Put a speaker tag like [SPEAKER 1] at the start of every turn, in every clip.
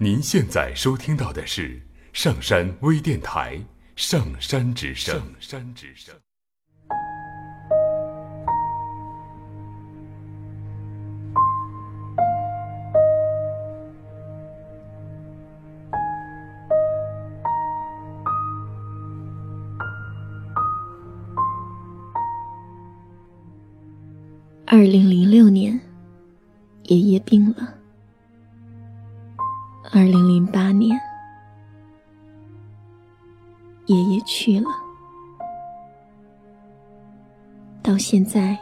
[SPEAKER 1] 您现在收听到的是上山微电台《上山之声》。上山之声。
[SPEAKER 2] 二零零六年，爷爷病了。二零零八年，爷爷去了。到现在，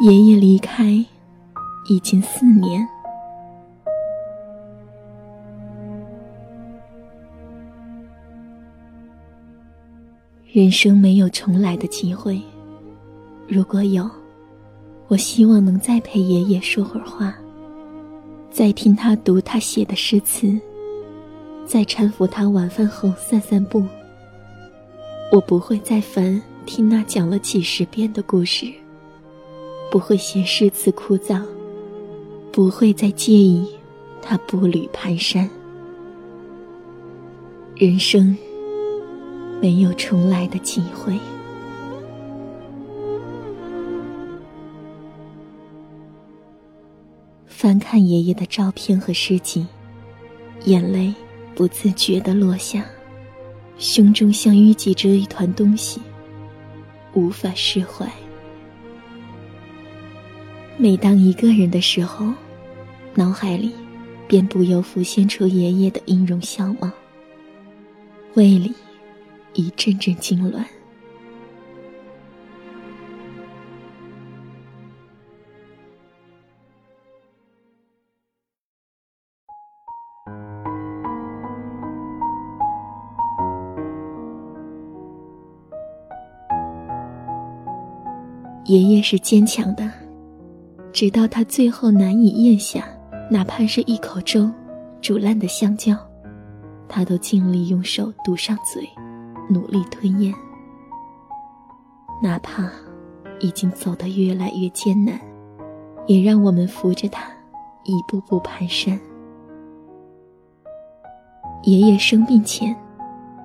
[SPEAKER 2] 爷爷离开已经四年。人生没有重来的机会，如果有，我希望能再陪爷爷说会儿话。再听他读他写的诗词，再搀扶他晚饭后散散步。我不会再烦听那讲了几十遍的故事，不会嫌诗词枯燥，不会再介意他步履蹒跚。人生没有重来的机会。翻看爷爷的照片和诗集，眼泪不自觉地落下，胸中像淤积着一团东西，无法释怀。每当一个人的时候，脑海里便不由浮现出爷爷的音容笑貌，胃里一阵阵痉挛。爷爷是坚强的，直到他最后难以咽下，哪怕是一口粥，煮烂的香蕉，他都尽力用手堵上嘴，努力吞咽。哪怕已经走得越来越艰难，也让我们扶着他，一步步蹒跚。爷爷生病前，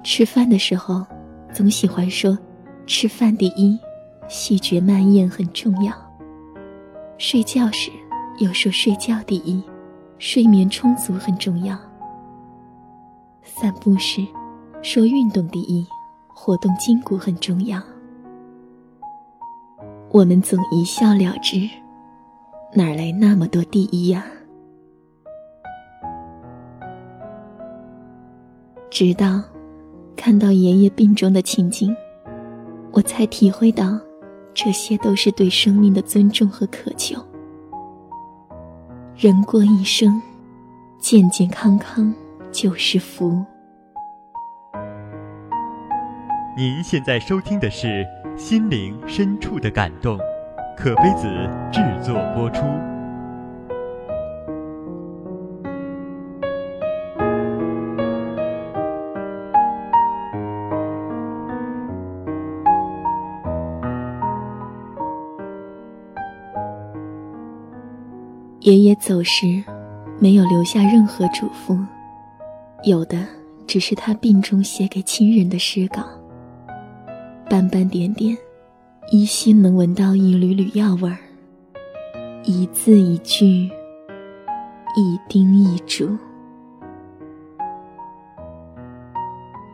[SPEAKER 2] 吃饭的时候，总喜欢说：“吃饭第一。”细嚼慢咽很重要。睡觉时又说睡觉第一，睡眠充足很重要。散步时说运动第一，活动筋骨很重要。我们总一笑了之，哪来那么多第一呀？直到看到爷爷病中的情景，我才体会到。这些都是对生命的尊重和渴求。人过一生，健健康康就是福。
[SPEAKER 3] 您现在收听的是《心灵深处的感动》，可悲子制作播出。
[SPEAKER 2] 爷爷走时，没有留下任何嘱咐，有的只是他病中写给亲人的诗稿。斑斑点点，依稀能闻到一缕缕药味儿。一字一句，一叮一嘱。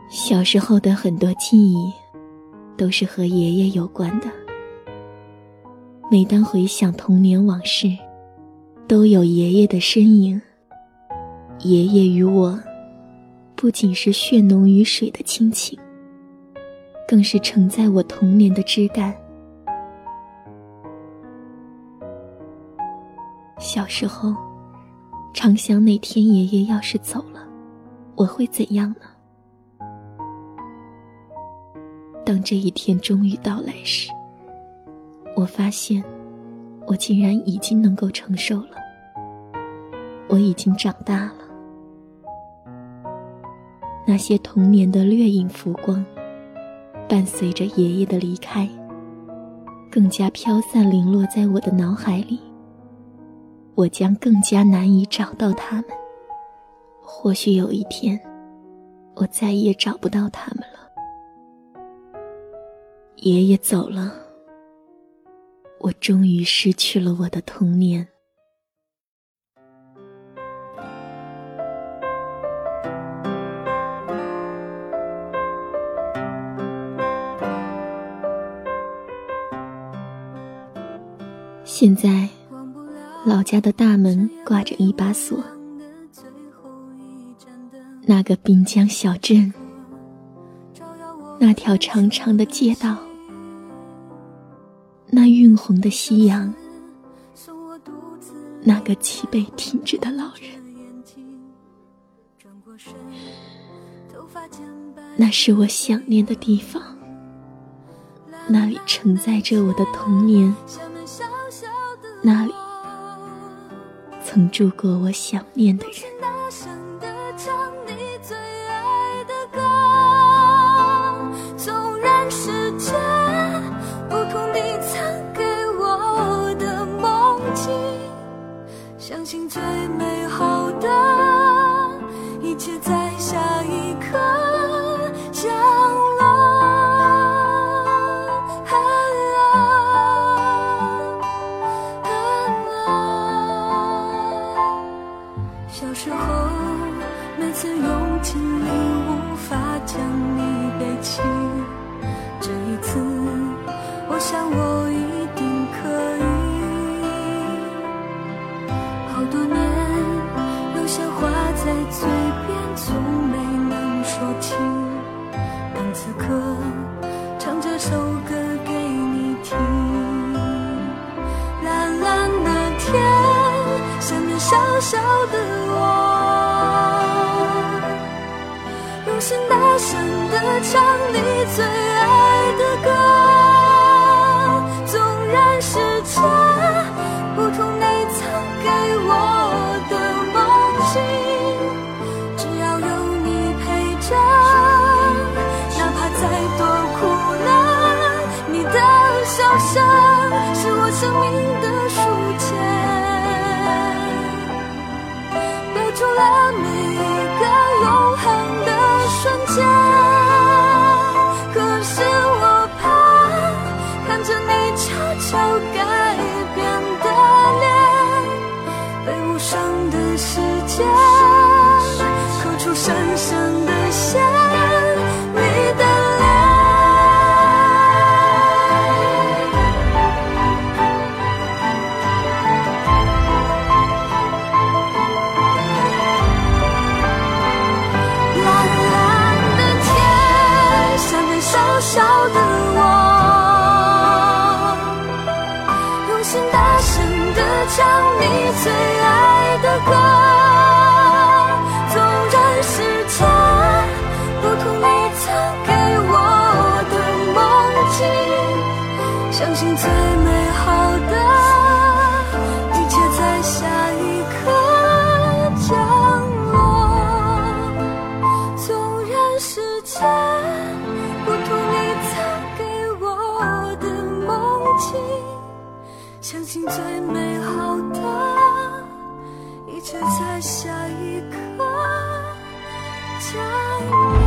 [SPEAKER 2] 小时候的很多记忆，都是和爷爷有关的。每当回想童年往事，都有爷爷的身影。爷爷与我，不仅是血浓于水的亲情，更是承载我童年的枝干。小时候，常想哪天爷爷要是走了，我会怎样呢？当这一天终于到来时，我发现。我竟然已经能够承受了，我已经长大了。那些童年的掠影浮光，伴随着爷爷的离开，更加飘散零落在我的脑海里。我将更加难以找到他们。或许有一天，我再也找不到他们了。爷爷走了，我终于失去了我的童年。现在，老家的大门挂着一把锁。那个滨江小镇，那条长长的街道，那晕红的夕阳，那个脊背挺直的老人，那是我想念的地方。那里承载着我的童年，那里曾住过我想念的人。
[SPEAKER 4] 好多年有些话在嘴边从没能说清当此刻唱这首歌给你听蓝蓝的天下面小小的我用心大声的唱你最爱最美好的一切在下一刻降落，纵然世界不同，你曾给我的梦境，相信最美好的一切在下一刻降落。